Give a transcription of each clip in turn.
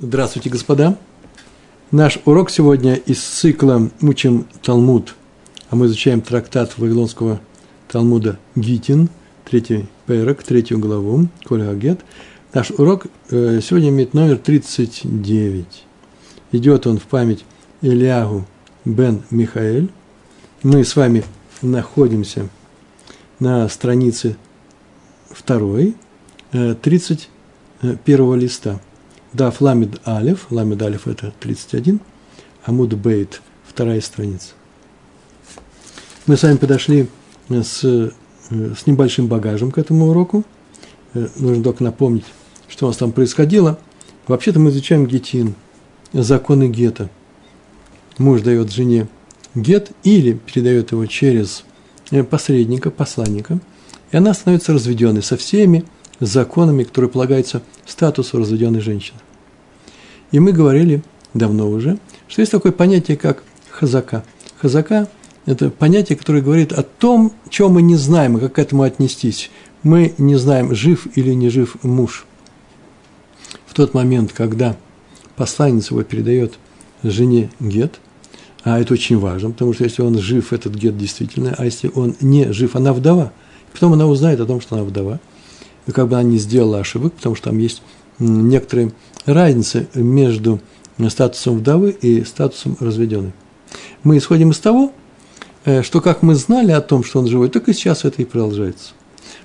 Здравствуйте, господа. Наш урок сегодня из цикла «Учим Талмуд», а мы изучаем трактат Вавилонского Талмуда Гитин, третий перек, третью главу, Коля Агет. Наш урок э, сегодня имеет номер 39. Идет он в память Ильягу бен Михаэль. Мы с вами находимся на странице второй, 31 э, листа – Даф Ламид Алиф, Ламид Алиф это 31, Амуд Бейт, вторая страница. Мы с вами подошли с, э, с небольшим багажем к этому уроку. Э, нужно только напомнить, что у нас там происходило. Вообще-то мы изучаем гетин, законы гета. Муж дает жене гет или передает его через э, посредника, посланника, и она становится разведенной со всеми законами, которые полагаются статусу разведенной женщины. И мы говорили давно уже, что есть такое понятие, как хазака. Хазака – это понятие, которое говорит о том, чем мы не знаем, и как к этому отнестись. Мы не знаем, жив или не жив муж. В тот момент, когда посланец его передает жене гет, а это очень важно, потому что если он жив, этот гет действительно, а если он не жив, она вдова. Потом она узнает о том, что она вдова – и как бы она не сделала ошибок, потому что там есть некоторые разницы между статусом вдовы и статусом разведенной. Мы исходим из того, э, что как мы знали о том, что он живой, так и сейчас это и продолжается.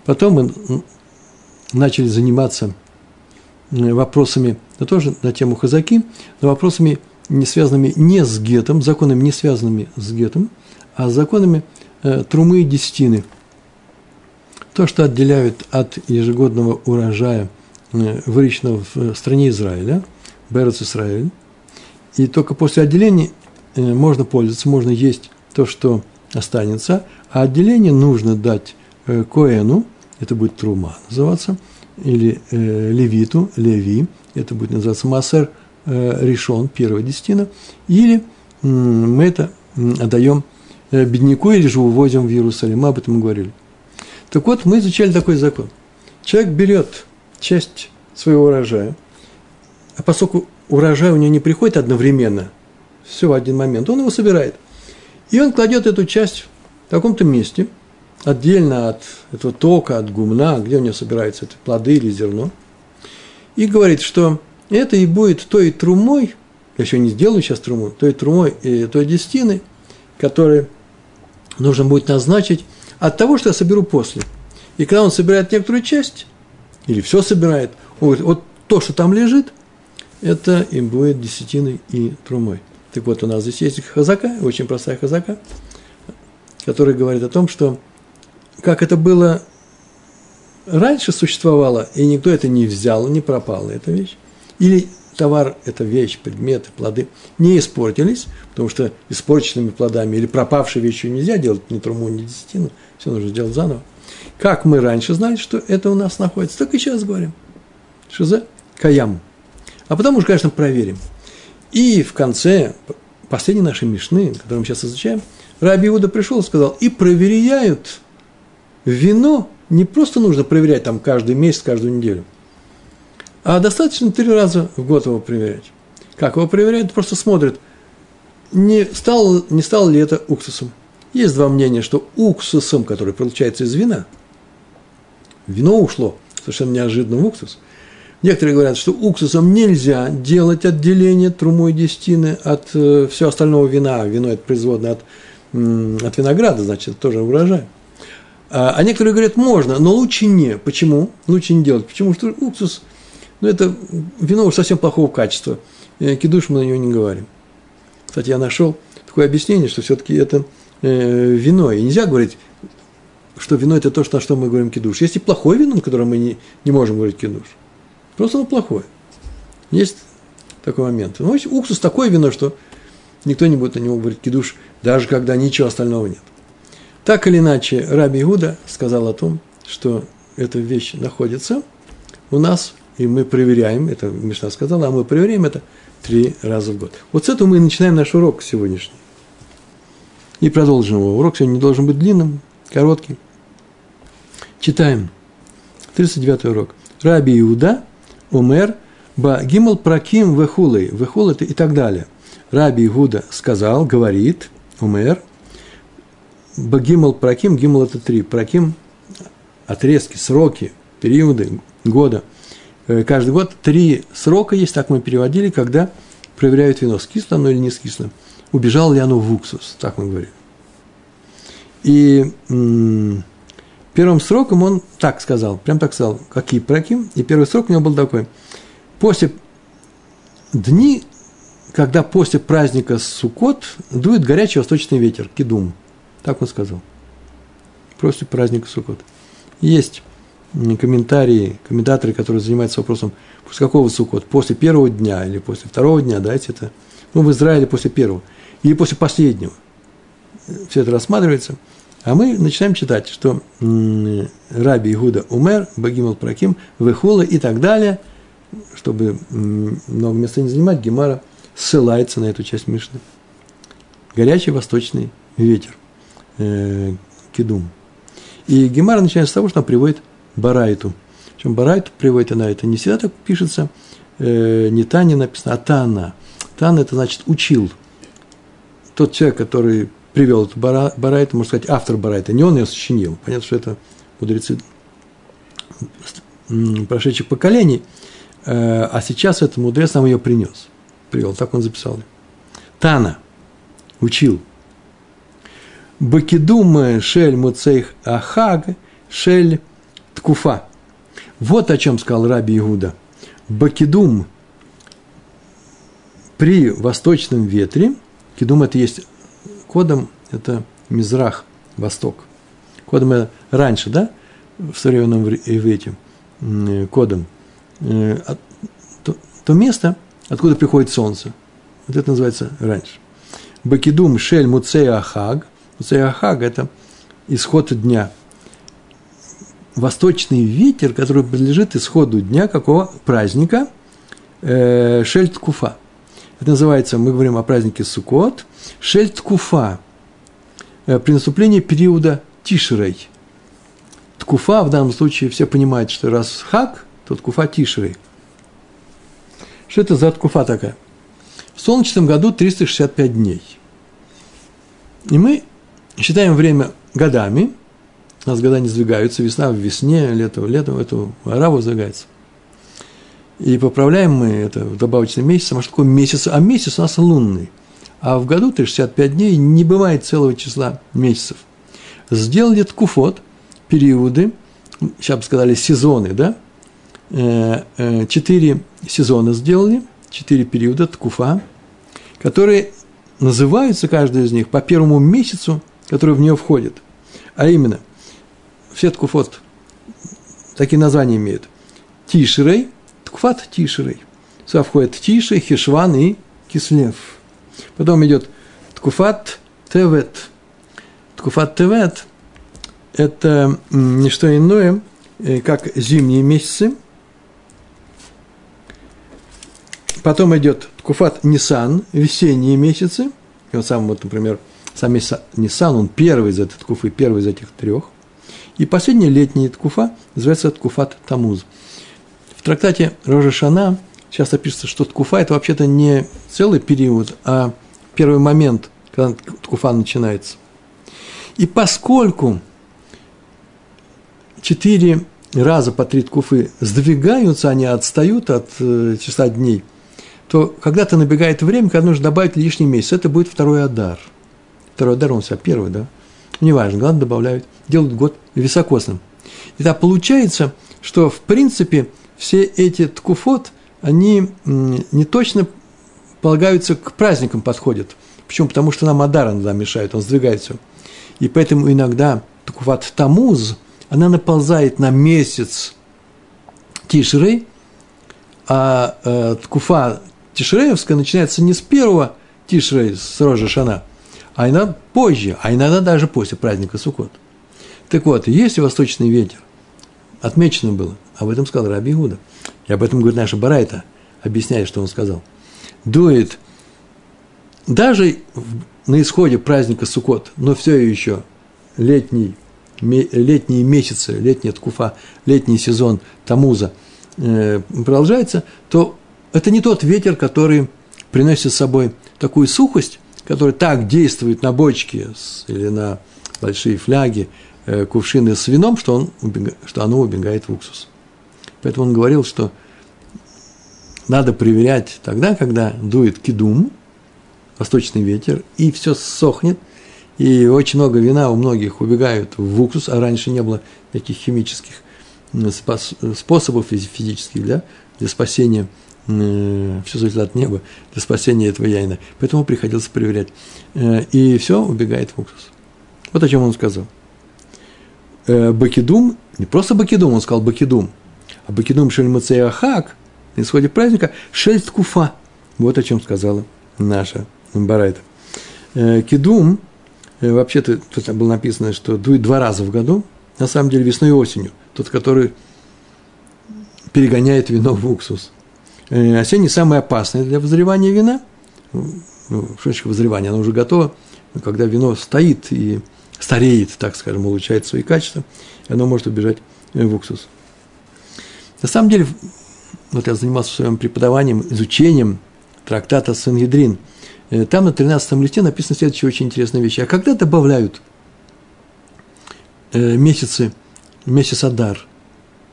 Потом мы начали заниматься вопросами, да тоже на тему хазаки, но вопросами, не связанными не с гетом, законами, не связанными с гетом, а с законами э, трумы и десятины – то, что отделяют от ежегодного урожая, э, выращенного в э, стране Израиля, Берец Израиль, и только после отделения э, можно пользоваться, можно есть то, что останется, а отделение нужно дать Коэну, это будет Трума называться, или Левиту, Леви, это будет называться Массер Решон, первая десятина, или мы это отдаем бедняку или же увозим в Иерусалим, мы об этом говорили. Так вот, мы изучали такой закон. Человек берет часть своего урожая, а поскольку урожай у него не приходит одновременно, все в один момент, он его собирает. И он кладет эту часть в таком-то месте, отдельно от этого тока, от гумна, где у него собираются эти плоды или зерно, и говорит, что это и будет той трумой, я еще не сделаю сейчас труму, той трумой и той десятины, которой нужно будет назначить от того, что я соберу после. И когда он собирает некоторую часть, или все собирает, он говорит, вот то, что там лежит, это им будет десятиной и трумой. Так вот, у нас здесь есть хазака, очень простая хазака, которая говорит о том, что как это было раньше существовало, и никто это не взял, не пропала эта вещь, или товар, эта вещь, предметы, плоды не испортились, потому что испорченными плодами или пропавшей вещью нельзя делать ни труму, ни десятину, все нужно сделать заново. Как мы раньше знали, что это у нас находится, так и сейчас говорим. Что за каям. А потом уже, конечно, проверим. И в конце последней нашей Мишны, которую мы сейчас изучаем, Раби Иуда пришел и сказал, и проверяют вино, не просто нужно проверять там каждый месяц, каждую неделю, а достаточно три раза в год его проверять. Как его проверяют? Просто смотрят, не стал, не стал ли это уксусом. Есть два мнения, что уксусом, который получается из вина, вино ушло совершенно неожиданно в уксус. Некоторые говорят, что уксусом нельзя делать отделение трумой десятины от э, всего остального вина. Вино – это производное от, от винограда, значит, тоже урожай. А, а некоторые говорят, можно, но лучше не. Почему? Лучше не делать. Почему? Что уксус, ну, это вино уж совсем плохого качества. Э, кидуш мы на него не говорим. Кстати, я нашел такое объяснение, что все-таки это э, вино. И нельзя говорить, что вино – это то, на что мы говорим кидуш. Есть и плохое вино, на котором мы не, не можем говорить кидуш. Просто оно плохое. Есть такой момент. Ну, уксус – такое вино, что никто не будет на него говорить кидуш, даже когда ничего остального нет. Так или иначе, Раби Иуда сказал о том, что эта вещь находится у нас, и мы проверяем, это Мишна сказала, а мы проверяем это три раза в год. Вот с этого мы и начинаем наш урок сегодняшний. И продолжим его. Урок сегодня не должен быть длинным, короткий. Читаем. 39 урок. Раби Иуда, Умер, Ба гимл праким вехулы, вехул это и так далее. Раби Игуда сказал, говорит, умер, ба гимл праким, гимл это три, праким отрезки, сроки, периоды года. Э, каждый год три срока есть, так мы переводили, когда проверяют вино, скисло оно или не скисло. Убежало ли оно в уксус, так мы говорим. И первым сроком он так сказал, прям так сказал, какие праким. И первый срок у него был такой – после дни, когда после праздника Суккот дует горячий восточный ветер, кидум. Так он сказал. После праздника Суккот. Есть комментарии, комментаторы, которые занимаются вопросом, после какого Суккот, после первого дня или после второго дня, дайте это, ну, в Израиле после первого, или после последнего. Все это рассматривается. А мы начинаем читать, что Раби Игуда Умер, Багимал Праким, Вехула и так далее – чтобы много места не занимать, Гемара ссылается на эту часть Мишны. Горячий восточный ветер, э, кедум. И Гемара начинает с того, что она приводит Барайту. Причем Барайту приводит она, это не всегда так пишется, э, не Таня написано, а Тана. Тана – это значит учил. Тот человек, который привел эту Барайту, можно сказать, автор Барайта, не он ее сочинил. Понятно, что это мудрецы прошедших поколений – Э, а сейчас этот мудрец нам ее принес. Привел, так он записал. Тана учил. Бакидум шель муцейх ахаг шель ткуфа. Вот о чем сказал Раби Иуда. Бакидум при восточном ветре, кидум это есть кодом, это мизрах, восток. Кодом это раньше, да, в современном иврите, кодом – Э, то, то место, откуда приходит солнце. Вот это называется раньше. Бакидум шель муцея ахаг. Муцея ахаг – это исход дня. Восточный ветер, который принадлежит исходу дня какого праздника? Э, шель ткуфа. Это называется, мы говорим о празднике Суккот, шель ткуфа. Э, при наступлении периода Тишрей. Ткуфа в данном случае все понимают, что раз хак – то ткуфа Тишрей. Что это за ткуфа такая? В солнечном году 365 дней. И мы считаем время годами. У нас года не сдвигаются. Весна в весне, лето в лето, это араву сдвигается. И поправляем мы это в добавочный месяц. А что такое месяц? А месяц у нас лунный. А в году 365 дней не бывает целого числа месяцев. Сделали ткуфот, периоды, сейчас бы сказали сезоны, да, Э, э, четыре сезона сделали, четыре периода ткуфа, которые называются, каждый из них, по первому месяцу, который в нее входит. А именно, все ткуфот такие названия имеют. Тишрей, ткуфат Тишрей. Сюда входят Тиши, Хишван и Кислев. Потом идет ткуфат Тевет. Ткуфат Тевет – это не что иное, э, как зимние месяцы – Потом идет Ткуфат Нисан, весенние месяцы. И вот сам, вот, например, сам Нисан, он первый из этой Ткуфы, первый из этих трех. И последний летний Ткуфа называется Ткуфат Тамуз. В трактате Рожа Шана часто пишется, что Ткуфа – это вообще-то не целый период, а первый момент, когда Ткуфа начинается. И поскольку четыре раза по три ткуфы сдвигаются, они отстают от э, числа дней – то когда-то набегает время, когда нужно добавить лишний месяц. Это будет второй адар. Второй адар, он себя первый, да? Неважно, главное добавляют, делают год високосным. И так получается, что в принципе все эти ткуфот, они не точно полагаются к праздникам подходят. Почему? Потому что нам Адар иногда мешает, он сдвигает все. И поэтому иногда ткуфат Тамуз, она наползает на месяц Тишрей, а э, ткуфа Тишреевская начинается не с первого Тишрей, с Рожа Шана, а иногда позже, а иногда даже после праздника Суккот. Так вот, если восточный ветер, отмечено было, об этом сказал Раби Иуда, и об этом говорит наша Барайта, объясняет, что он сказал, дует даже на исходе праздника Суккот, но все еще летний, летние месяцы, летняя ткуфа, летний сезон Тамуза э, продолжается, то это не тот ветер, который приносит с собой такую сухость, которая так действует на бочки или на большие фляги, э, кувшины с вином, что, он, что оно убегает в уксус. Поэтому он говорил, что надо проверять тогда, когда дует кидум, восточный ветер, и все сохнет, и очень много вина у многих убегают в уксус, а раньше не было таких химических способов физических да, для спасения э, все зависит от неба для спасения этого яйна. Поэтому приходилось проверять. Э, и все убегает в уксус. Вот о чем он сказал. Э, бакидум, не просто бакидум, он сказал бакидум, а бакидум шельмацея хак, на исходе праздника, шельт куфа. Вот о чем сказала наша Барайта. Кидум, вообще-то тут было написано, что дует два раза в году, на самом деле весной и осенью тот, который перегоняет вино в уксус. Э, осенний самый опасный для возревания вина. Ну, что значит возревание? Оно уже готово, когда вино стоит и стареет, так скажем, улучшает свои качества, оно может убежать э, в уксус. На самом деле, вот я занимался своим преподаванием, изучением трактата Сангедрин. Э, там на 13 листе написано следующая очень интересная вещь. А когда добавляют месяцы месяц Адар.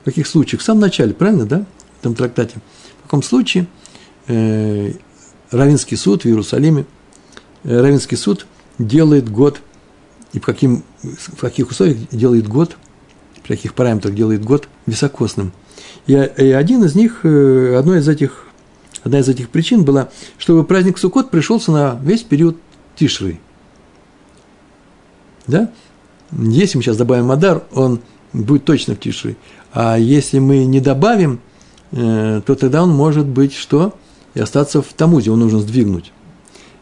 В каких случаях? В самом начале, правильно, да? В этом трактате. В каком случае э, Равинский суд в Иерусалиме, э, Равинский суд делает год, и в, каким, в каких условиях делает год, при каких параметрах делает год високосным. И, один из них, э, одно из этих, одна из этих причин была, чтобы праздник Суккот пришелся на весь период Тишры. Да? Если мы сейчас добавим Адар, он будет точно в тиши. А если мы не добавим, э, то тогда он может быть что? И остаться в Тамузе, его нужно сдвинуть.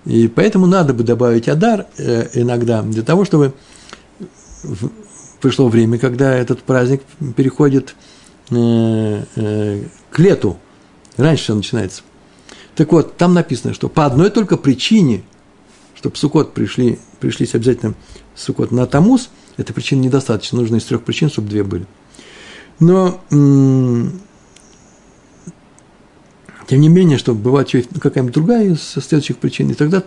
И поэтому надо бы добавить Адар э, иногда, для того, чтобы пришло время, когда этот праздник переходит э, к лету. Раньше все начинается. Так вот, там написано, что по одной только причине, чтобы Сукот пришли, пришлись обязательно Сукот на Тамуз – этой причины недостаточно. Нужно из трех причин, чтобы две были. Но, тем не менее, чтобы бывает какая-нибудь другая из следующих причин, и тогда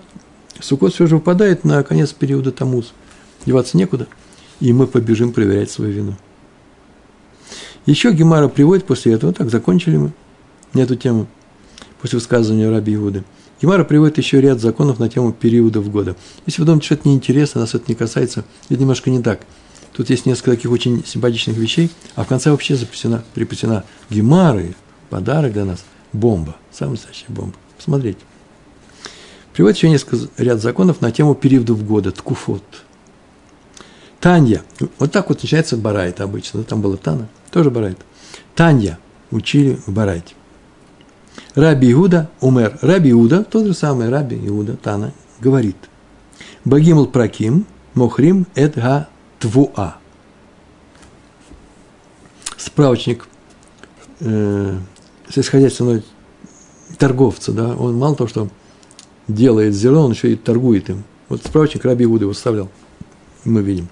Сукот все же выпадает на конец периода Тамуз. Деваться некуда, и мы побежим проверять свое вино. Еще Гемара приводит после этого, так, закончили мы эту тему, после высказывания Раби Иуды – Гемара приводит еще ряд законов на тему периодов года. Если вы думаете, что это неинтересно, нас это не касается, это немножко не так. Тут есть несколько таких очень симпатичных вещей, а в конце вообще записана, припасена Гемары, подарок для нас, бомба, самая настоящая бомба. Посмотрите. Приводит еще несколько ряд законов на тему периодов года, ткуфот. Танья, вот так вот начинается Барайт обычно, там было Тана, тоже Барайт. Танья учили в Барайте. Раби Иуда умер. Раби Иуда, тот же самый Раби Иуда, Тана, говорит. Багимл праким, мохрим эт га твуа. Справочник э, сельскохозяйственного торговца, да, он мало того, что делает зерно, он еще и торгует им. Вот справочник Раби Иуда его составлял, мы видим.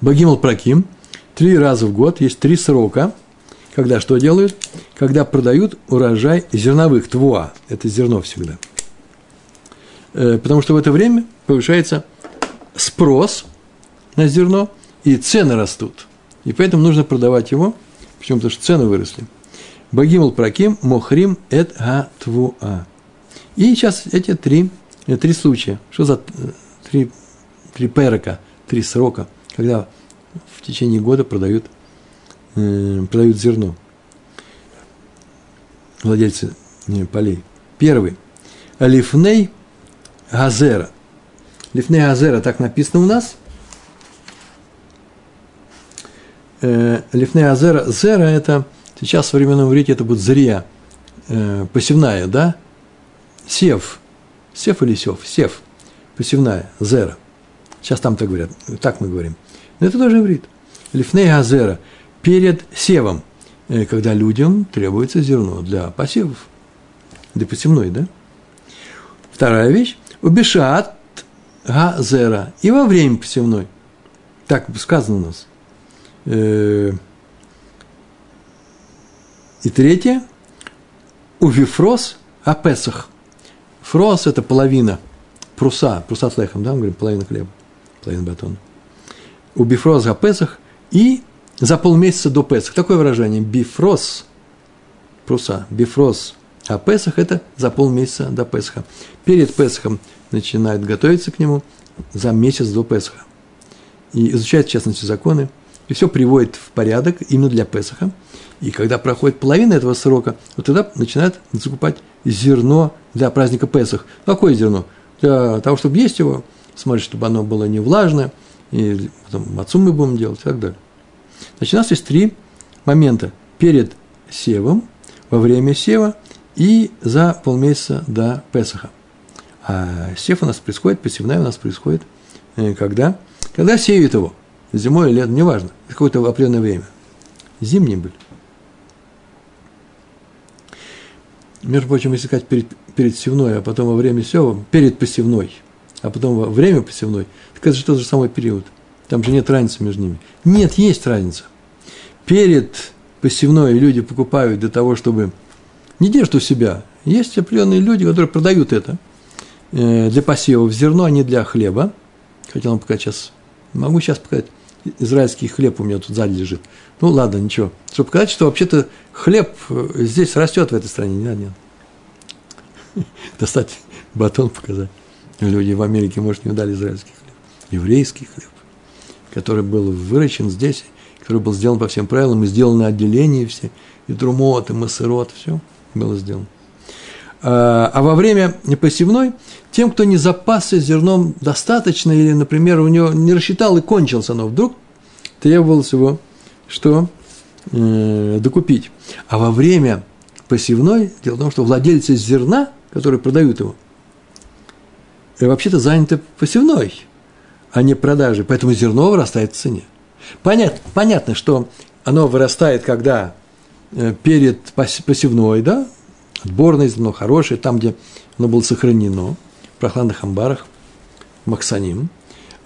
Багимл праким, три раза в год, есть три срока – когда что делают? Когда продают урожай зерновых, твуа, это зерно всегда. Э, потому что в это время повышается спрос на зерно, и цены растут. И поэтому нужно продавать его, почему? Потому что цены выросли. Багимул праким, мохрим, эт га твуа. И сейчас эти три, э, три случая. Что за э, три, три перека, три срока, когда в течение года продают э, продают зерно, владельцы э, полей. Первый. Лифней Газера. Лифней Газера, так написано у нас. Э, Лифней Газера. Зера – это, сейчас в современном иврите это будет зрия, э, посевная, да? Сев. Сев или сев? Сев. Посевная. Зера. Сейчас там так говорят. Так мы говорим. Это тоже иврит. Лифней Газера – перед севом, э, когда людям требуется зерно для посевов, для посевной, да? Вторая вещь – убешат газера, и во время посевной. Так сказано у нас. Э, и третье – У вифрос а Песах. Фрос – это половина פרוסה, פרוסת לחם, да, мы говорим, половина хлеба, половина батона. הפסח и за полмесяца до Песах. Такое выражение. בפרוס, פרוסה, בפרוס הפסח – это за полмесяца до Песха. Перед Песхом начинает готовиться к нему за месяц до Песха. И изучает, в частности, законы. И все приводит в порядок именно для Песаха. И когда проходит половина этого срока, вот тогда начинают закупать зерно для праздника Песах. Какое зерно? Для того, чтобы есть его, смотреть, чтобы оно было не влажное, и потом отцу мы будем делать и так далее. Значит, у нас есть три момента. Перед севом, во время сева и за полмесяца до Песаха. А сев у нас происходит, посевная у нас происходит э, когда? Когда сеют его. Зимой или летом, неважно. Какое-то определенное время. Зимние были. Между прочим, если сказать перед, перед севной, а потом во время сева, перед посевной, а потом время посевной, так это же тот же самый период. Там же нет разницы между ними. Нет, есть разница. Перед посевной люди покупают для того, чтобы не держат у себя. Есть определенные люди, которые продают это э, для посевов зерно, а не для хлеба. Хотел вам показать сейчас. Могу сейчас показать. Израильский хлеб у меня тут сзади лежит. Ну ладно, ничего. Чтобы показать, что вообще-то хлеб э, здесь растет в этой стране. Нет, нет. Достать батон показать. Люди в Америке, может, не дали израильский хлеб. Еврейский хлеб, который был выращен здесь, который был сделан по всем правилам, и сделан на все, и трумот, и массерот, все было сделано. А, а во время посевной, тем, кто не запасся зерном достаточно, или, например, у него не рассчитал и кончился оно, вдруг требовалось его, что э, докупить. А во время посевной, дело в том, что владельцы зерна, которые продают его, вообще-то заняты посевной, а не продажей, поэтому зерно вырастает в цене. Понятно, понятно что оно вырастает, когда э, перед посевной, да, отборное зерно, хорошее, там, где оно было сохранено, в прохладных амбарах, максаним,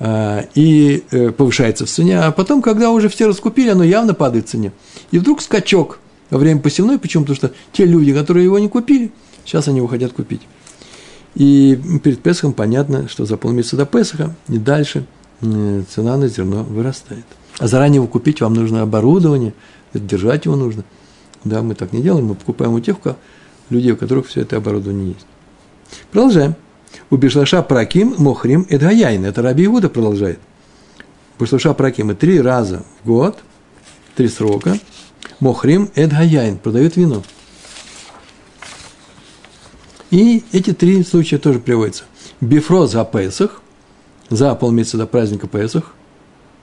а, и э, повышается в цене, а потом, когда уже все раскупили, оно явно падает в цене. И вдруг скачок во время посевной, почему? Потому что те люди, которые его не купили, сейчас они его хотят купить. И перед Песохом понятно, что за полмесяца до Песоха и дальше э, цена на зерно вырастает. А заранее его купить вам нужно оборудование, держать его нужно. Да, мы так не делаем, мы покупаем у тех, людей, у которых все это оборудование есть. Продолжаем. У Бишлаша Праким Мохрим Эдгаяйн. Это Раби Иуда продолжает. Бишлаша Праким три раза в год, три срока. מוכרים את היין. Продают вино. И эти три случая тоже приводятся. בפרוס הפסח, за полмесяца до праздника Песах,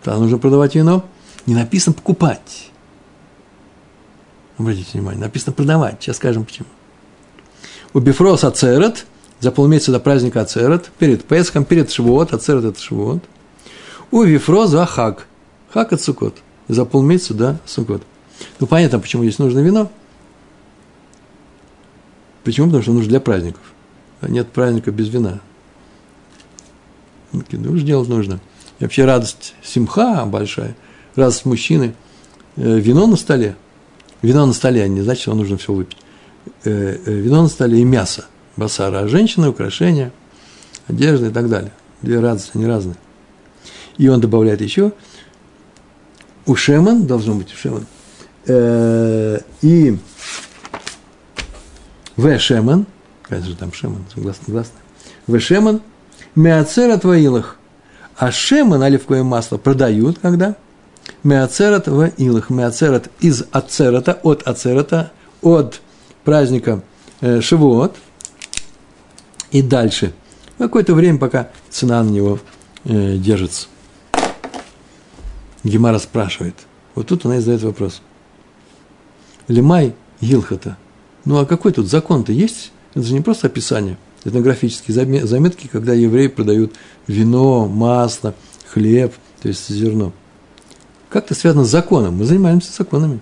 там нужно продавать вино. Не написано покупать. Обратите внимание, написано продавать. Сейчас скажем почему. ובפרוס עצרת, за полмесяца до праздника עצרת, перед Песхом, перед Шавуот, עצרת это Шавуот. У Вифрос Ахак, Хак от Сукот, за полмесяца до Сукот. Ну, понятно, почему здесь нужно вино. Почему? Потому что нужно для праздников. А нет праздника без вина. Кидуш делать нужно. И вообще радость симха большая, радость мужчины. Э, вино на столе. Вино на столе, а не значит, что нужно все выпить. Э, э, вино на столе и мясо, басара, а женщины, украшения, одежда и так далее. Две радости, они разные. И он добавляет еще, у Шеман, должно быть у Шеман, и в Шеман, конечно же там Шеман, согласно, согласно, в Шеман, меацера твоилах, а Шеман, оливковое масло, продают когда? Меацерат в илах. Меацерат из ацерата, от ацерата, от праздника э, Шивот, и дальше. Какое-то время, пока цена на него э, держится. Гемара спрашивает. Вот тут она и задает вопрос. Лимай Гилхата. Ну а какой тут закон-то есть? Это же не просто описание. Этнографические заметки, когда евреи продают вино, масло, хлеб, то есть зерно. Как это связано с законом? Мы занимаемся законами.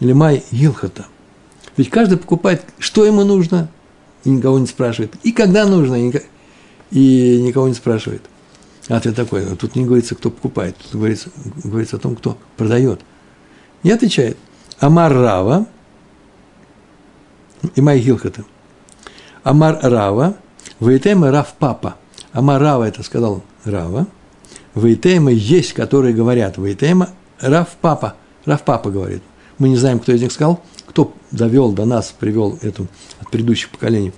Лимай Гилхата – ведь каждый покупает, что ему нужно, и никого не спрашивает. И когда нужно, и никого не спрашивает. Ответ такой, тут не говорится, кто покупает, тут говорится, говорится о том, кто продает. И отвечает, Амар Рава, и мои гилхата. Амар Рава, Вейтема Рав Папа. Амар Рава это сказал Рава. Вейтема есть, которые говорят. Вейтема Рав Папа. Рав Папа говорит. Мы не знаем, кто из них сказал, кто довел до нас, привел эту от предыдущих поколений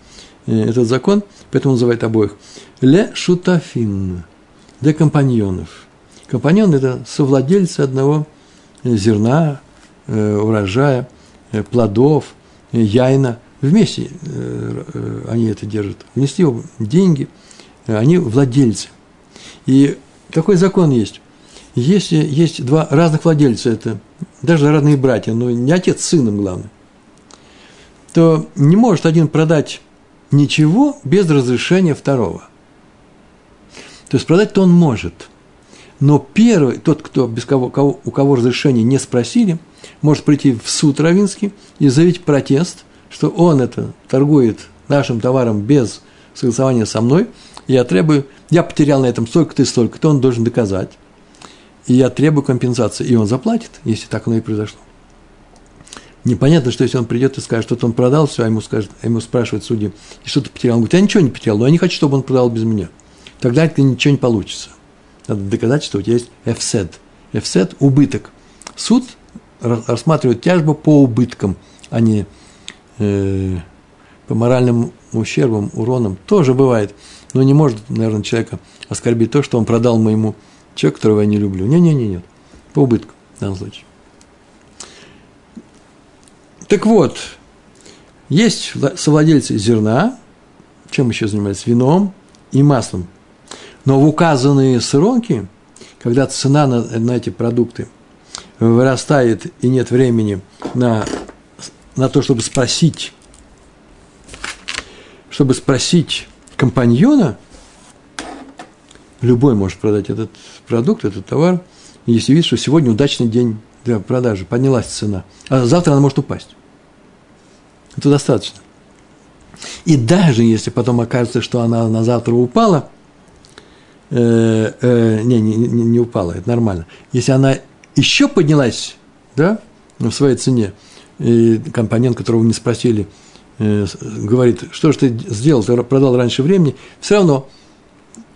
э, этот закон, поэтому называет обоих. Ле шутафин, для компаньонов. Компаньон – это совладельцы одного зерна, э, урожая, э, плодов, яйна. Вместе они это держат. Внесли деньги, они владельцы. И такой закон есть. Если есть два разных владельца, это даже родные братья, но не отец с сыном, главное, то не может один продать ничего без разрешения второго. То есть продать-то он может. Но первый, тот, кто, без кого, кого, у кого разрешения не спросили, может прийти в суд Равинский и заявить протест, что он это торгует нашим товаром без согласования со мной, я требую, я потерял на этом столько-то и столько-то, он должен доказать и я требую компенсации, и он заплатит, если так оно и произошло. Непонятно, что если он придет и скажет, что он продал все, а ему, скажет, а ему спрашивают судьи, и что ты потерял? Он говорит, я ничего не потерял, но я не хочу, чтобы он продал без меня. Тогда это ничего не получится. Надо доказать, что у тебя есть эфсет. Эфсет – убыток. Суд рассматривает тяжбу по убыткам, а не э, по моральным ущербам, уронам. Тоже бывает. Но не может, наверное, человека оскорбить то, что он продал моему человек, которого я не люблю. Не-не-не, нет. По убытку в данном случае. Так вот, есть совладельцы зерна, чем еще занимаются? Вином и маслом. Но в указанные сроки, когда цена на, на эти продукты вырастает и нет времени на, на то, чтобы спросить, чтобы спросить компаньона – Любой может продать этот продукт, этот товар, если видит, что сегодня удачный день для продажи, поднялась цена, а завтра она может упасть. Это достаточно. И даже если потом окажется, что она на завтра упала, э, э, не, не, не, упала, это нормально. Если она еще поднялась, да, в своей цене, и компонент, которого не спросили, э, говорит, что же ты сделал, ты продал раньше времени, все равно –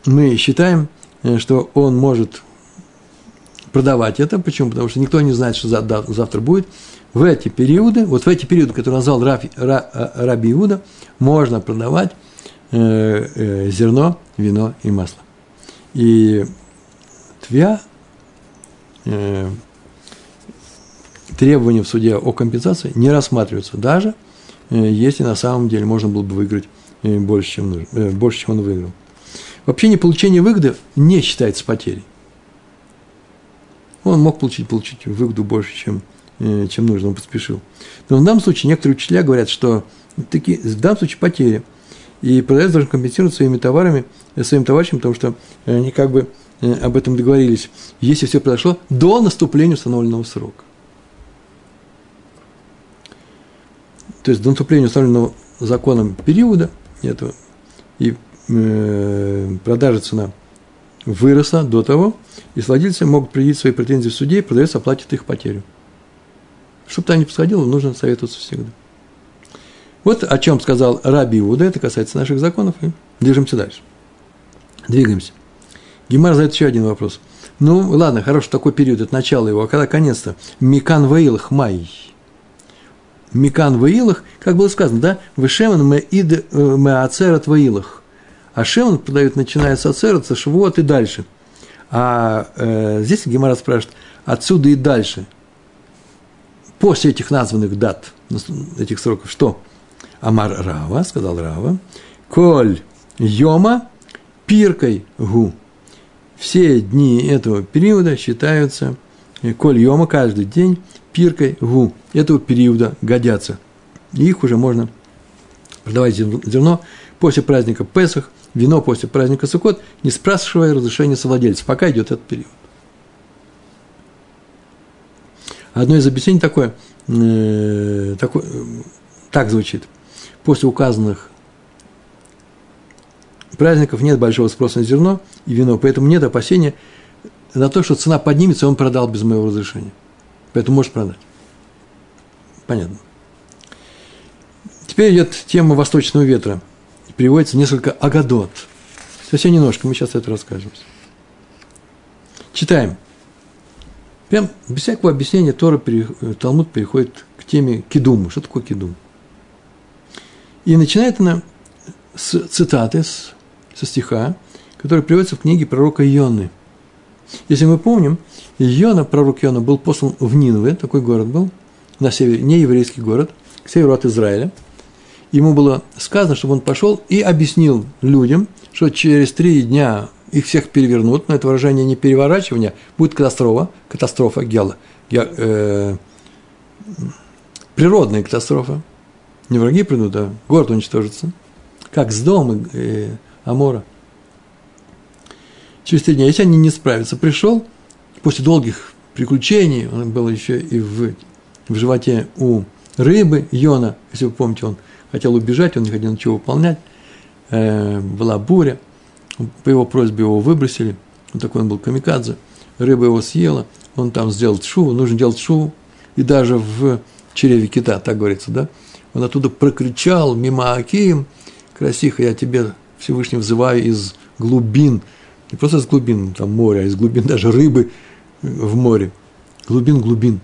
мы считаем, э, что он может продавать это. Почему? Потому что никто не знает, что завтра будет. В эти периоды, вот в эти периоды, которые назвал Рафи, Ра, э, Раби Иуда, можно продавать зерно, вино и масло. И твя, э, требования в суде о компенсации не рассматриваются, даже э, если на самом деле можно было бы выиграть э, больше, чем, нужно, э, больше, чем он выиграл. Вообще не получение выгоды не считается потерей. Он мог получить, получить выгоду больше, чем, чем нужно, он поспешил. Но в данном случае некоторые учителя говорят, что такие, в данном случае потеря. И продавец должен компенсировать своими товарами, своим товарищам, потому что они как бы об этом договорились, если все произошло до наступления установленного срока. То есть до наступления установленного законом периода этого, и Э, продажа цена выросла до того, и владельцы могут предъявить свои претензии в суде, и продавец оплатит их потерю. Чтобы там не происходило, нужно советоваться всегда. Вот о чем сказал Раби Иуда, это касается наших законов, и движемся дальше. Двигаемся. Гемар задает еще один вопрос. Ну, ладно, хорошо, такой период, это начало его, а когда конец-то? Микан Ваилах Май. Микан Ваилах, как было сказано, да? Вышеман Меид э, Меацерат Ваилах. А Шемон подают, начиная с Ацерца, Швуот и дальше. А э, здесь Гемара спрашивает, отсюда и дальше. После этих названных дат, этих сроков, что? Амар Рава, сказал Рава, Коль Йома пиркой гу. Все дни этого периода считаются, э, Коль Йома каждый день пиркой гу. Этого периода годятся. И их уже можно продавать зерно после праздника Песах – вино после праздника Суккот, не спрашивая разрешения совладельца, пока идет этот период. Одно из объяснений такое, э, такое так звучит. После указанных праздников нет большого спроса на зерно и вино, поэтому нет опасения на то, что цена поднимется, он продал без моего разрешения. Поэтому может продать. Понятно. Теперь идет тема восточного ветра. Переводится несколько агадот. Совсем немножко, мы сейчас это расскажем. Читаем. Прям без всякого объяснения Тора, Талмуд переходит к теме кидуму. Что такое кидум? И начинает она с цитаты, с, со стиха, который приводится в книге пророка Ионы. Если мы помним, Иона, пророк Иона, был послан в Нинве, такой город был, на севере, не еврейский город, к северу от Израиля. Ему было сказано, чтобы он пошел и объяснил людям, что через три дня их всех перевернут, но это выражение не переворачивания, будет катастрофа, катастрофа гела, ге, э, природная катастрофа. Не враги придут, а город уничтожится. Как с домом э, Амора. Через три дня, если они не справятся, пришел, после долгих приключений, он был еще и в, в животе у рыбы, Йона, если вы помните, он хотел убежать, он не хотел ничего выполнять, э, была буря, по его просьбе его выбросили, он такой он был камикадзе, рыба его съела, он там сделал шуву, нужно делать шуву, и даже в чреве кита, так говорится, да, он оттуда прокричал мимо Акием, красиха, я тебе Всевышний взываю из глубин, не просто из глубин там моря, а из глубин даже рыбы в море, глубин глубин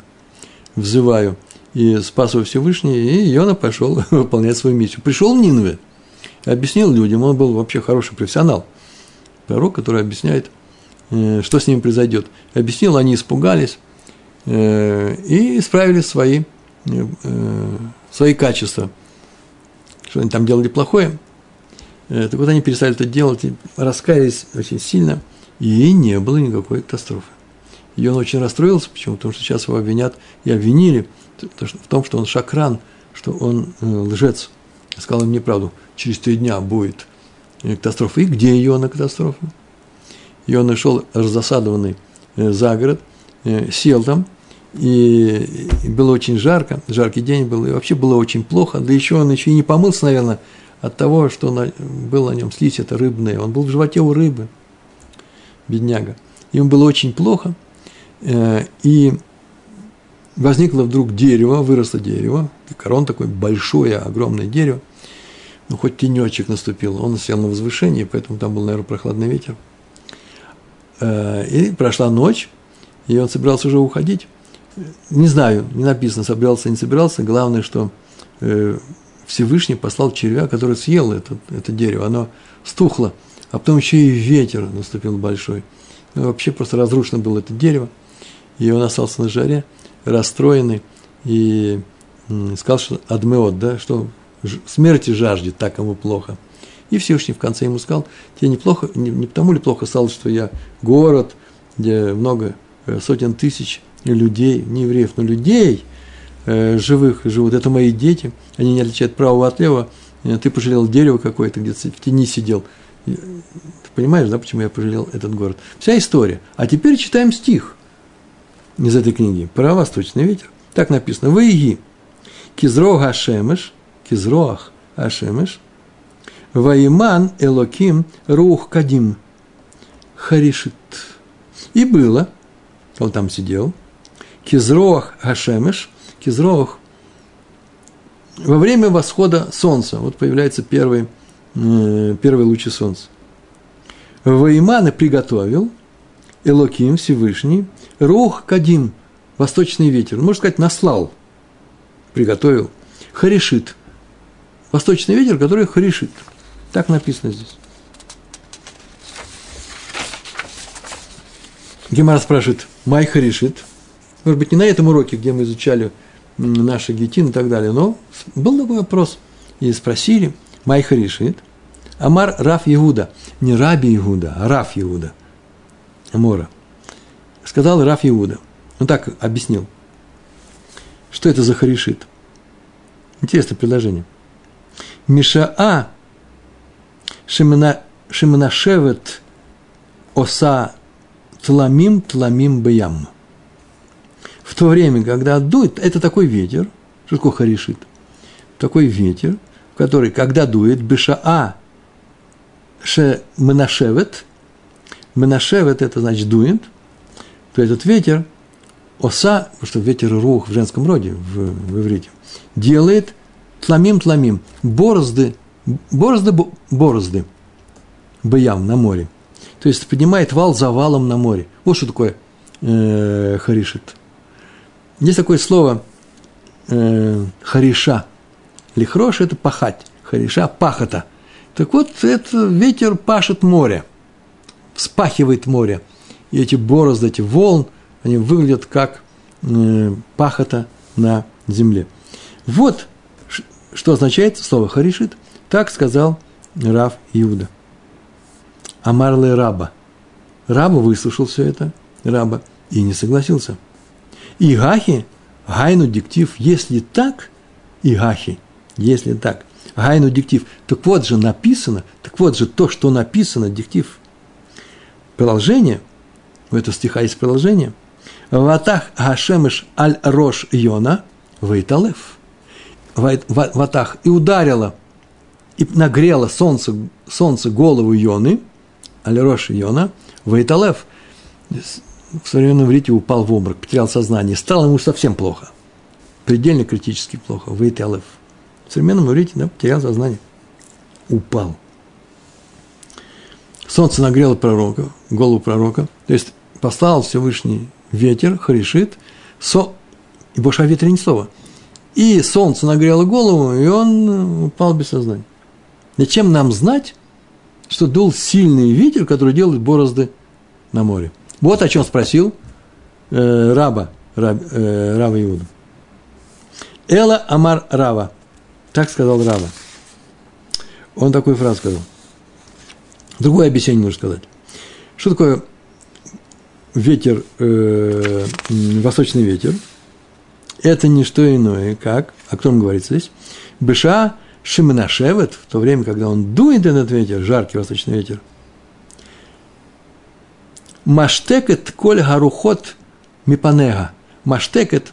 взываю, и спас его Всевышний, и Иона пошел выполнять свою миссию. Пришел в Нинве, объяснил людям, он был вообще хороший профессионал, пророк, который объясняет, э, что с ними произойдет. Объяснил, они испугались э, и исправили свои, э, свои качества. Что они там делали плохое. Так вот они перестали это делать, раскаялись очень сильно, и не было никакой катастрофы. И он очень расстроился, почему? Потому что сейчас его обвинят и обвинили в том, что он шакран, что он лжец. Сказал им неправду. Через три дня будет катастрофа. И где Иона катастрофа? Иона шел разосадованный э, за город, э, сел там, и было очень жарко, жаркий день был, и вообще было очень плохо, да еще он еще и не помылся, наверное, от того, что на, было на нем слизь это рыбная, он был в животе у рыбы, бедняга. Ему было очень плохо, э, и возникло вдруг дерево, выросло дерево, корон такое большое, огромное дерево, ну, хоть тенечек наступил, он сел на возвышении, поэтому там был, наверное, прохладный ветер. Э, и прошла ночь, и он собирался уже уходить. Не знаю, не написано, собирался, не собирался. Главное, что э, Всевышний послал червя, который съел это, это дерево. Оно стухло, а потом еще и ветер наступил большой. Ну, вообще просто разрушено было это дерево. И он остался на жаре, расстроенный, и сказал, что адмеот, да, что смерти жаждет, так ему плохо. И Всевышний в конце ему сказал, тебе неплохо, не, не потому ли плохо стало, что я город, где много э, сотен тысяч людей, не евреев, но людей живых живут, это мои дети, они не отличают правого от левого, э, ты пожалел дерево какое-то, где-то в тени сидел. Ты понимаешь, да, почему я пожалел этот город? Вся история. А теперь читаем стих из этой книги про восточный ветер. Так написано. Выеги. Кизро Гашемеш – кизроах ашемеш, ваиман элоким рух кадим харишит. И было, он там сидел, кизроах ашемеш, кизроах, во время восхода солнца, вот появляется первый, э, первый лучи солнца. Ваимана приготовил, Элоким Всевышний, Рух Кадим, восточный ветер, можно сказать, наслал, приготовил, Харишит, Восточный ветер, который хришит. Так написано здесь. Гемара спрашивает, Май харишит. Может быть, не на этом уроке, где мы изучали наши гетин и так далее, но был такой вопрос. И спросили, Май харишит. Амар Раф Иуда. Не Раби Иуда, а Раф Иуда. Амора. Сказал Раф Иуда. Он так объяснил. Что это за харишит? Интересное предложение – Мишаа Шиманашевет Оса Тламим Тламим Баям. В то время, когда дует, это такой ветер, что такое харишит? Такой ветер, который, когда дует, Бешаа Ше Менашевет, Менашевет это значит дует, то этот ветер, оса, потому что ветер рух в женском роде в, в иврите, делает Тламим, тламим. Борозды, борозды, борозды. Баям на море. То есть поднимает вал за валом на море. Вот что такое э, харишит. Есть такое слово э, хариша. Лихрош – это пахать. Хариша – пахота. Так вот, это ветер пашет море, вспахивает море. И эти борозды, эти волн, они выглядят как э, пахота на земле. Вот что означает слово харишит. Так сказал Рав Иуда. Амарле раба. Раба выслушал все это, раба, и не согласился. И Гахи, Гайну диктив, если так, и Гахи, если так, Гайну диктив, так вот же написано, так вот же то, что написано, диктив. Продолжение, у этого стиха есть продолжение. Ватах Гашемыш аль Рош Йона Вейталев. Ватах и ударила и нагрело солнце, солнце голову Йоны, аль Рош Йона, Вейталев. В современном иврите упал в обморок, потерял сознание. Стало ему совсем плохо. Предельно критически плохо. Вейталев в современном иврите, да, потерял сознание, упал. Солнце нагрело пророка, голову пророка, то есть послал Всевышний ветер, харишит, со... и больше о ветре ни слова. И солнце нагрело голову, и он упал без сознания. Зачем нам знать, что дул сильный ветер, который делает борозды на море? Вот о чем спросил э, раба, раб, э, Рава Иуда. Эла Амар Рава. Так сказал Рава. Он такую фразу сказал. Другое объяснение можно сказать. Что такое ветер, э, восточный ветер? Это не что иное, как, о котором говорится здесь, Быша Шиманашевет, в то время, когда он дует этот ветер, жаркий восточный ветер, Маштекет коль гарухот мипанега. Маштекет,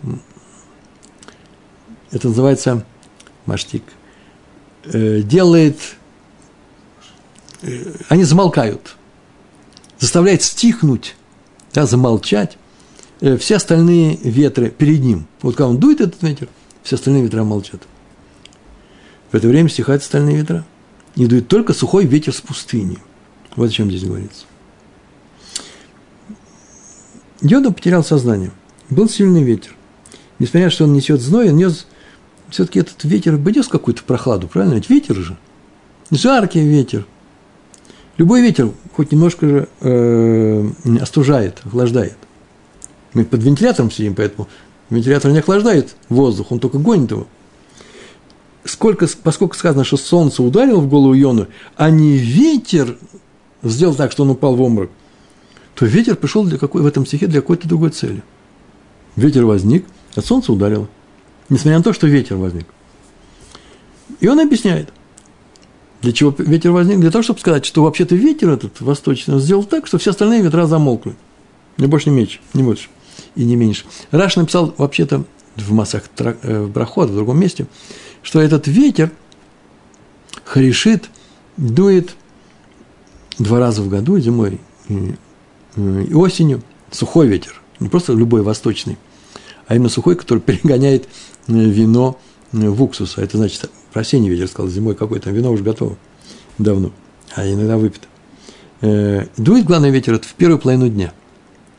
это называется маштик, э, делает, э, они замолкают, заставляет стихнуть, да, замолчать э, все остальные ветры перед ним. Вот когда он дует этот ветер, все остальные ветра молчат. В это время стихают остальные ветра. И дует только сухой ветер с пустыни. Вот о чем здесь говорится. Йода потерял сознание. Был сильный ветер. Несмотря на то, что он несет зной, он нес все-таки этот ветер бы нес какую-то прохладу, правильно? Ведь ветер же. Жаркий ветер. Любой ветер хоть немножко же э, остужает, охлаждает. Мы под вентилятором сидим, поэтому вентилятор не охлаждает воздух, он только гонит его. Сколько, поскольку сказано, что солнце ударило в голову Йону, а не ветер сделал так, что он упал в обморок, то ветер пришел для какой, в этом стихе для какой-то другой цели. Ветер возник, а солнце ударило несмотря на то, что ветер возник. И он объясняет, для чего ветер возник? Для того, чтобы сказать, что вообще-то ветер этот восточный сделал так, что все остальные ветра замолкли. Не больше, не меньше, не больше и не меньше. Раш написал вообще-то в массах э, в Брахот, в другом месте, что этот ветер харешит, дует два раза в году, зимой и, и осенью, сухой ветер, не просто любой восточный, а именно сухой, который перегоняет Э, вино э, в уксус. А это значит, про осенний ветер сказал, зимой какое то вино уже готово давно, а иногда выпито. Э, дует главный ветер это в первую половину дня,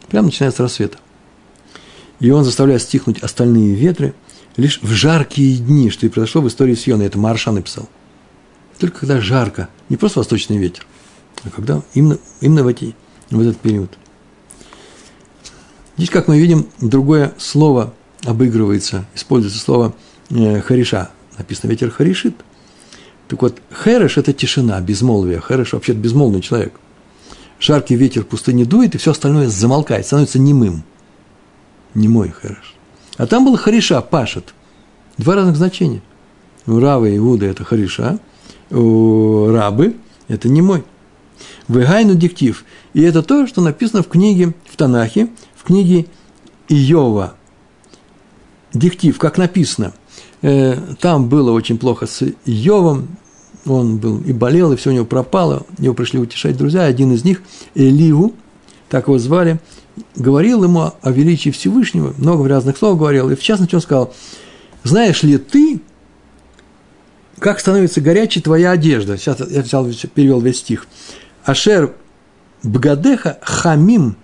прямо начиная с рассвета. И он заставляет стихнуть остальные ветры лишь в жаркие дни, что и произошло в истории с Йоной. Это Марша написал. Только когда жарко, не просто восточный ветер, а когда именно, именно в, эти, в этот период. Здесь, как мы видим, другое слово обыгрывается, используется слово э, хариша. Написано ветер харишит. Так вот, хереш – это тишина, безмолвие. Хереш вообще безмолвный человек. Жаркий ветер в пустыне дует, и все остальное замолкает, становится немым. Немой хереш. А там был хариша, пашет. Два разных значения. У Равы и Иуда – это хариша, у Рабы – это немой. Вегайну диктив. И это то, что написано в книге, в Танахе, в книге Иова – диктив, как написано, э, там было очень плохо с Йовом, он был и болел, и все у него пропало, его пришли утешать друзья, один из них, Эливу, так его звали, говорил ему о величии Всевышнего, много разных слов говорил, и в частности он сказал, знаешь ли ты, как становится горячей твоя одежда. Сейчас я взял, перевел весь стих. Ашер бгадеха хамим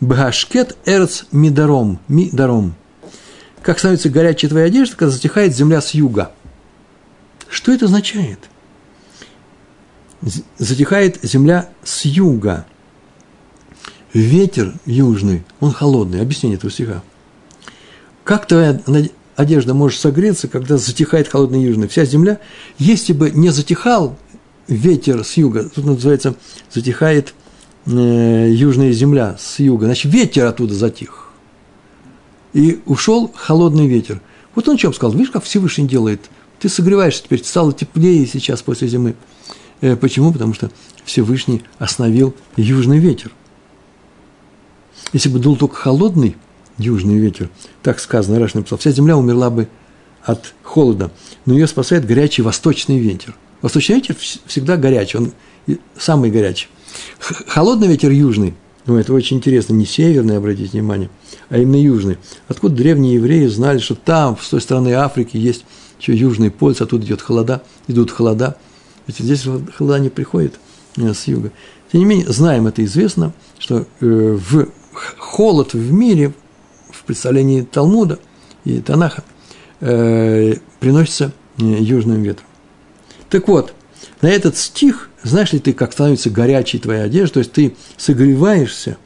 бгашкет эрц мидаром. Мидаром. Как становится горячей твоя одежда, когда затихает земля с юга. Что это означает? Затихает земля с юга. Ветер южный, он холодный. Объяснение этого стиха. Как твоя одежда может согреться, когда затихает холодный южный? Вся земля, если бы не затихал ветер с юга, тут называется, затихает э, южная земля с юга, значит, ветер оттуда затих. И ушел холодный ветер. Вот он чем сказал, видишь, как Всевышний делает. Ты согреваешься теперь, стало теплее сейчас после зимы. Э, почему? Потому что Всевышний остановил южный ветер. Если бы дул только холодный южный ветер, так сказано, Раш написал, вся земля умерла бы от холода, но ее спасает горячий восточный ветер. Восточный ветер всегда горячий, он самый горячий. Холодный ветер южный, ну, это очень интересно, не северный, обратите внимание, а именно южный. Откуда древние евреи знали, что там, с той стороны Африки, есть еще южный полюс, оттуда идет холода, идут холода. Ведь здесь холода не приходит э, с юга. Тем не менее, знаем это известно, что э, в холод в мире, в представлении Талмуда и Танаха, э, приносится южным ветром. Так вот, на этот стих, знаешь ли ты, как становится горячей твоя одежда, то есть ты согреваешься,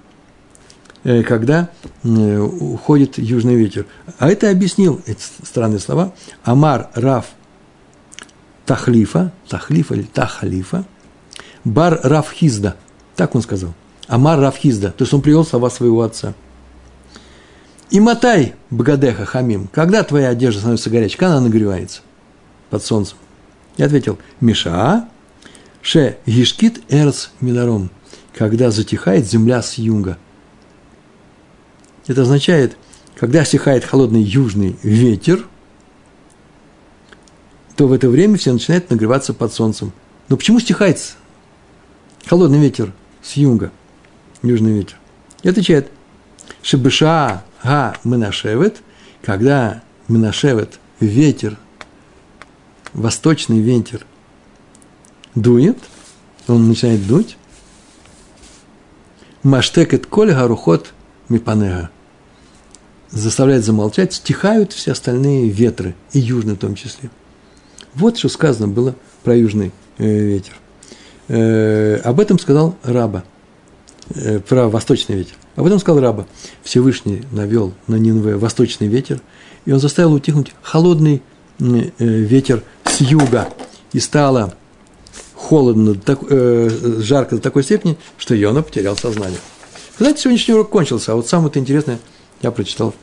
э, когда э, уходит южный ветер. А это объяснил, эти странные слова, Амар Раф Тахлифа, Тахлифа или Тахалифа, Бар Раф Хизда, так он сказал. Амар Раф Хизда, то есть он привел слова своего отца. И мотай, Бгадеха Хамим, когда твоя одежда становится горячей, когда она нагревается под солнцем. Я ответил, Миша, Ше Гишкит Эрц Минаром, когда затихает земля с юга. Это означает, когда стихает холодный южный ветер, то в это время все начинают нагреваться под солнцем. Но почему стихает холодный ветер с юга, южный ветер? И отвечает, Шебыша га Менашевет, когда Менашевет ветер восточный ветер дует, он начинает дуть, маштекет коль гарухот мипанега, заставляет замолчать, стихают все остальные ветры, и южный в том числе. Вот что сказано было про южный э, ветер. Э, об этом сказал Раба, э, про восточный ветер. Об этом сказал Раба. Всевышний навел на Нинве восточный ветер, и он заставил утихнуть холодный ветер с юга, и стало холодно, так, э, жарко до такой степени, что Йона потерял сознание. Знаете, сегодняшний урок кончился, а вот самое-то интересное я прочитал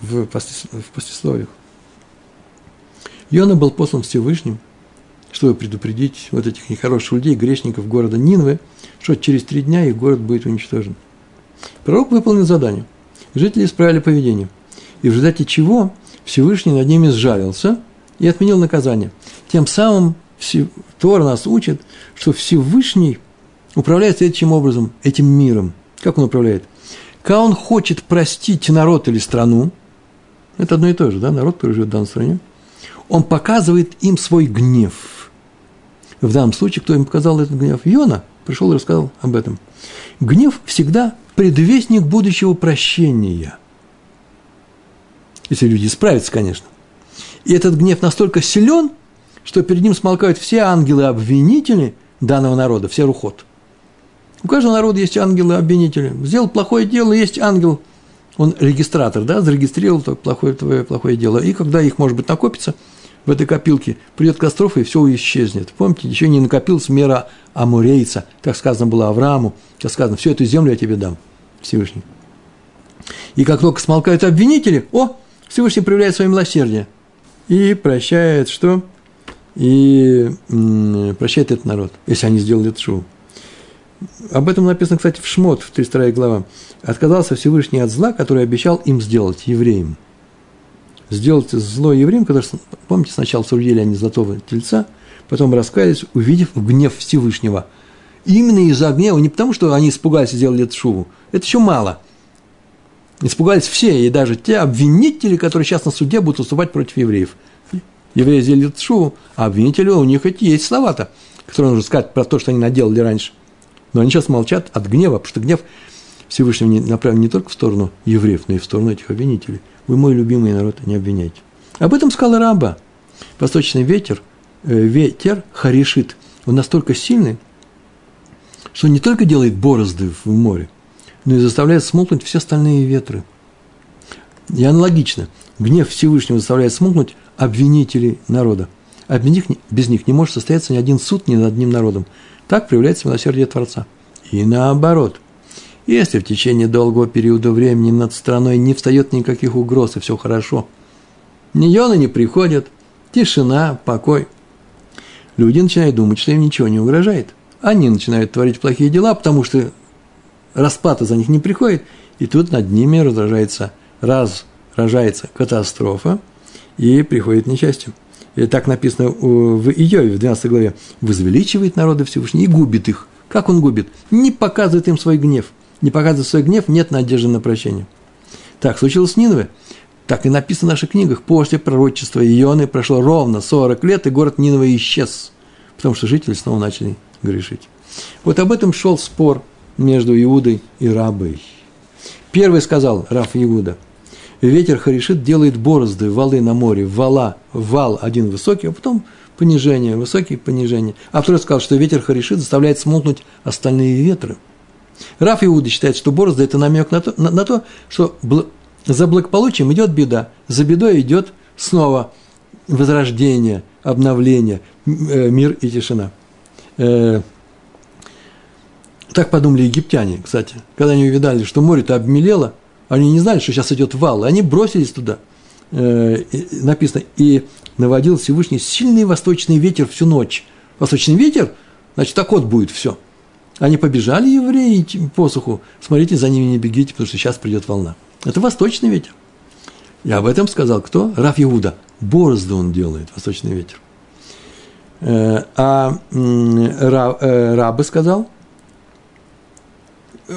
в, в послесловиях. Йона был послан Всевышним, чтобы предупредить вот этих нехороших людей, грешников города Нинвы, что через три дня их город будет уничтожен. Пророк выполнил задание. Жители исправили поведение. И в результате чего Всевышний над ними сжалился – и отменил наказание. Тем самым Тор нас учит, что Всевышний управляет следующим образом, этим миром. Как он управляет? Когда он хочет простить народ или страну, это одно и то же, да, народ, который живет в данной стране, он показывает им свой гнев. В данном случае, кто им показал этот гнев? Йона пришел и рассказал об этом. Гнев всегда предвестник будущего прощения. Если люди справятся, конечно. И этот гнев настолько силен, что перед ним смолкают все ангелы-обвинители данного народа, все рухот. У каждого народа есть ангелы-обвинители. Сделал плохое дело, есть ангел, он регистратор, да, зарегистрировал то плохое, твое плохое дело. И когда их, может быть, накопится в этой копилке, придет катастрофа, и все исчезнет. Помните, еще не накопилась мера амурейца, как сказано было Аврааму, как сказано, всю эту землю я тебе дам, Всевышний. И как только смолкают обвинители, о, Всевышний проявляет свое милосердие – и прощает что? И прощает этот народ, если они сделали это шоу. Об этом написано, кстати, в Шмот, в 32 глава. Отказался Всевышний от зла, который обещал им сделать, евреям. Сделать зло евреям, когда, помните, сначала судили они золотого тельца, потом раскаялись, увидев гнев Всевышнего. Именно из-за гнева, не потому, что они испугались и сделали эту шуву, это еще мало – Испугались все, и даже те обвинители, которые сейчас на суде будут выступать против евреев. евреи сделали шу, а обвинители у них эти есть слова-то, которые нужно сказать про то, что они наделали раньше. Но они сейчас молчат от гнева, потому что гнев Всевышнего не направлен не только в сторону евреев, но и в сторону этих обвинителей. Вы мой любимый народ, не обвиняйте. Об этом сказал раба. Восточный ветер, э, ветер харишит, он настолько сильный, что он не только делает борозды в море, но и заставляет смолкнуть все остальные ветры. И аналогично, гнев Всевышнего заставляет смолкнуть обвинителей народа. А без них, без них не может состояться ни один суд ни над одним народом. Так проявляется милосердие Творца. И наоборот. Если в течение долгого периода времени над страной не встает никаких угроз, и все хорошо, Нионы не приходят, тишина, покой. Люди начинают думать, что им ничего не угрожает. Они начинают творить плохие дела, потому что распад за них не приходит, и тут над ними раздражается, разражается катастрофа, и приходит несчастье. И так написано в Иове, в 12 главе. «Возвеличивает народы Всевышний и губит их». Как он губит? Не показывает им свой гнев. Не показывает свой гнев, нет надежды на прощение. Так случилось с Нинове. Так и написано в наших книгах. После пророчества Ионы прошло ровно 40 лет, и город Нинова исчез. Потому что жители снова начали грешить. Вот об этом шел спор между Иудой и Рабой. Первый сказал Раф Иуда – ветер Харишит делает борозды, валы на море, вала, вал один высокий, а потом понижение, высокий понижение. А второй сказал, что ветер Харишит заставляет смолкнуть остальные ветры. Раф Иуда считает, что борозды – это намек на то, на, на то что за благополучием идет беда, за бедой идет снова возрождение, обновление, э, мир и тишина. Э, так подумали египтяне, кстати, когда они увидали, что море-то обмелело, они не знали, что сейчас идет вал, и они бросились туда. Э, написано, и наводил Всевышний сильный восточный ветер всю ночь. Восточный ветер, значит, так вот будет все. Они побежали, евреи, посуху. Смотрите, за ними не бегите, потому что сейчас придет волна. Это восточный ветер. И об этом сказал кто? Раф Иуда. Борозды он делает, восточный ветер. Э, а э, Рабы сказал,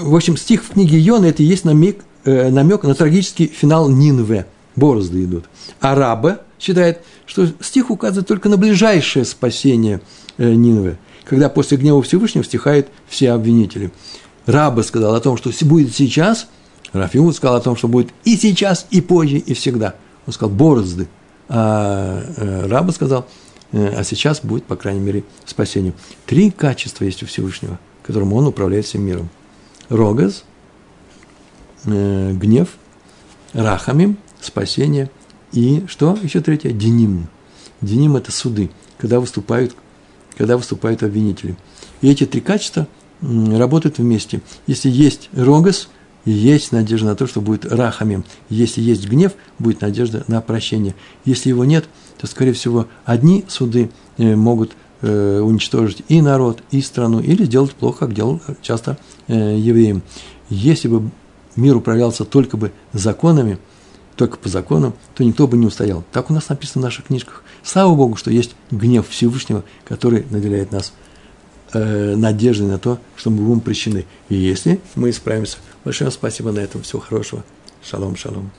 в общем, стих в книге Йона – это и есть намек э, намек на трагический финал Нинве. Борозды идут. А Раба считает, что стих указывает только на ближайшее спасение э, Нинве, когда после гнева Всевышнего стихают все обвинители. Раба сказал о том, что будет сейчас, Рафиуд сказал о том, что будет и сейчас, и позже, и всегда. Он сказал борозды. А э, Раба сказал, э, а сейчас будет, по крайней мере, спасение. Три качества есть у Всевышнего, которым он управляет всем миром. Рогаз – э, гнев, рахамим, спасение, и что еще третье? Деним. Деним – это суды, когда выступают, когда выступают обвинители. И эти три качества работают вместе. Если есть рогас, есть надежда на то, что будет рахамим. Если есть гнев, будет надежда на прощение. Если его нет, то, скорее всего, одни суды э, могут э, уничтожить и народ, и страну, или сделать плохо, как делал часто э, евреям. Если бы мир управлялся только бы законами, только по законам, то никто бы не устоял. Так у нас написано в наших книжках. Слава Богу, что есть гнев Всевышнего, который наделяет нас э, надеждой на то, что мы будем прощены. И если мы исправимся, большое спасибо на этом. Всего хорошего. Шалом, шалом.